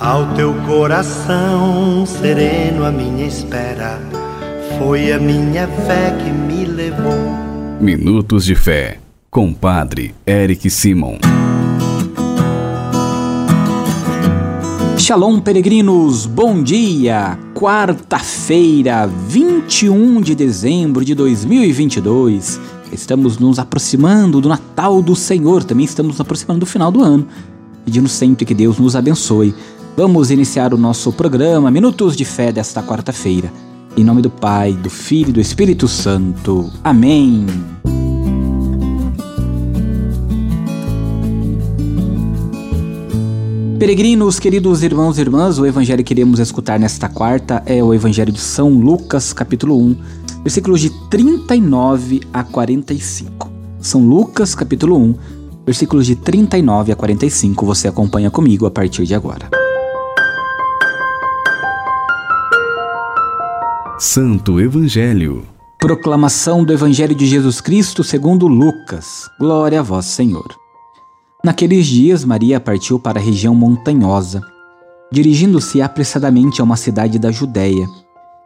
Ao teu coração sereno, a minha espera foi a minha fé que me levou. Minutos de Fé, com Padre Eric Simon. Shalom, peregrinos, bom dia! Quarta-feira, 21 de dezembro de 2022. Estamos nos aproximando do Natal do Senhor, também estamos nos aproximando do final do ano, pedindo sempre que Deus nos abençoe. Vamos iniciar o nosso programa Minutos de Fé desta quarta-feira. Em nome do Pai, do Filho e do Espírito Santo. Amém. Peregrinos, queridos irmãos e irmãs, o evangelho que iremos escutar nesta quarta é o evangelho de São Lucas, capítulo 1, versículos de 39 a 45. São Lucas, capítulo 1, versículos de 39 a 45. Você acompanha comigo a partir de agora. Santo Evangelho. Proclamação do Evangelho de Jesus Cristo segundo Lucas. Glória a vós, Senhor. Naqueles dias, Maria partiu para a região montanhosa, dirigindo-se apressadamente a uma cidade da Judéia.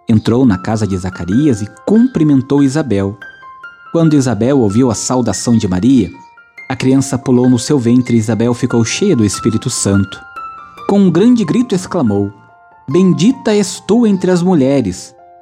Entrou na casa de Zacarias e cumprimentou Isabel. Quando Isabel ouviu a saudação de Maria, a criança pulou no seu ventre e Isabel ficou cheia do Espírito Santo. Com um grande grito exclamou: Bendita és tu entre as mulheres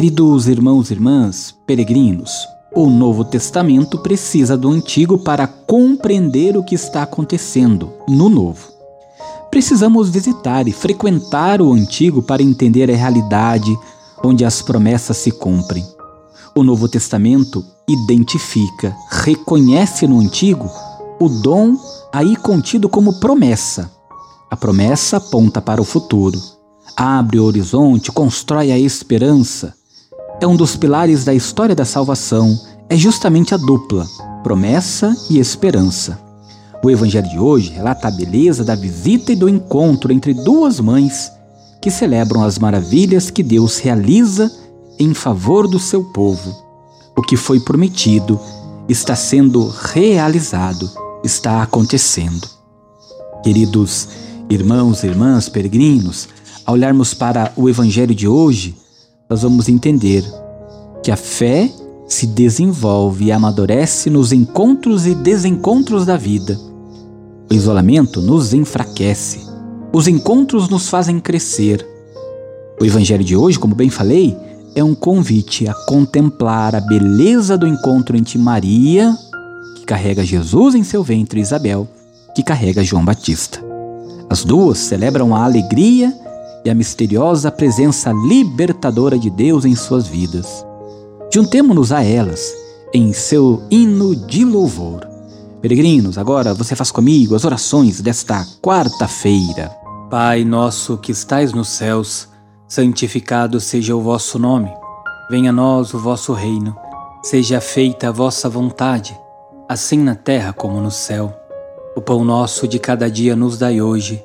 Queridos irmãos e irmãs, peregrinos, o Novo Testamento precisa do Antigo para compreender o que está acontecendo no Novo. Precisamos visitar e frequentar o Antigo para entender a realidade onde as promessas se cumprem. O Novo Testamento identifica, reconhece no Antigo o dom aí contido como promessa. A promessa aponta para o futuro, abre o horizonte, constrói a esperança é um dos pilares da história da salvação, é justamente a dupla, promessa e esperança. O evangelho de hoje relata a beleza da visita e do encontro entre duas mães que celebram as maravilhas que Deus realiza em favor do seu povo. O que foi prometido está sendo realizado, está acontecendo. Queridos irmãos e irmãs peregrinos, ao olharmos para o evangelho de hoje, nós vamos entender que a fé se desenvolve e amadurece nos encontros e desencontros da vida. O isolamento nos enfraquece, os encontros nos fazem crescer. O Evangelho de hoje, como bem falei, é um convite a contemplar a beleza do encontro entre Maria, que carrega Jesus em seu ventre, e Isabel, que carrega João Batista. As duas celebram a alegria e a misteriosa presença libertadora de Deus em suas vidas. Juntemo-nos a elas em seu hino de louvor. Peregrinos, agora você faz comigo as orações desta quarta-feira. Pai nosso que estais nos céus, santificado seja o vosso nome. Venha a nós o vosso reino. Seja feita a vossa vontade, assim na terra como no céu. O pão nosso de cada dia nos dai hoje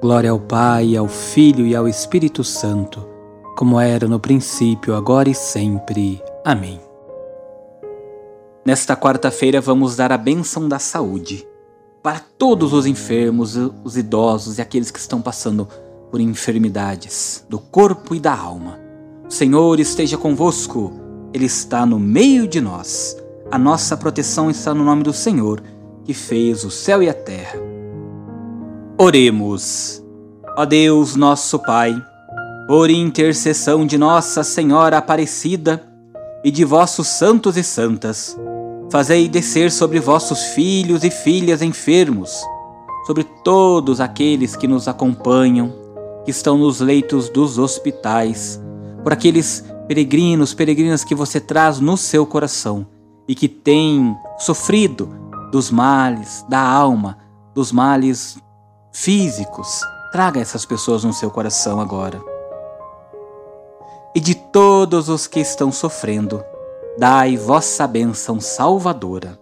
Glória ao Pai, ao Filho e ao Espírito Santo, como era no princípio, agora e sempre. Amém. Nesta quarta-feira vamos dar a bênção da saúde para todos os enfermos, os idosos e aqueles que estão passando por enfermidades do corpo e da alma. O Senhor esteja convosco, Ele está no meio de nós. A nossa proteção está no nome do Senhor, que fez o céu e a terra. Oremos. Ó Deus, nosso Pai, por intercessão de Nossa Senhora Aparecida e de vossos santos e santas, fazei descer sobre vossos filhos e filhas enfermos, sobre todos aqueles que nos acompanham, que estão nos leitos dos hospitais, por aqueles peregrinos, peregrinas que você traz no seu coração e que têm sofrido dos males da alma, dos males físicos. Traga essas pessoas no seu coração agora e de todos os que estão sofrendo, dai vossa bênção salvadora.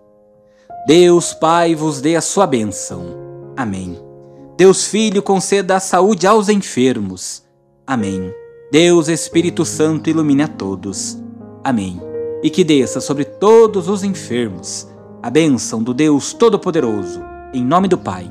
Deus Pai vos dê a sua bênção. Amém. Deus Filho conceda a saúde aos enfermos. Amém. Deus Espírito Santo ilumine a todos. Amém. E que desça sobre todos os enfermos a bênção do Deus Todo-Poderoso, em nome do Pai,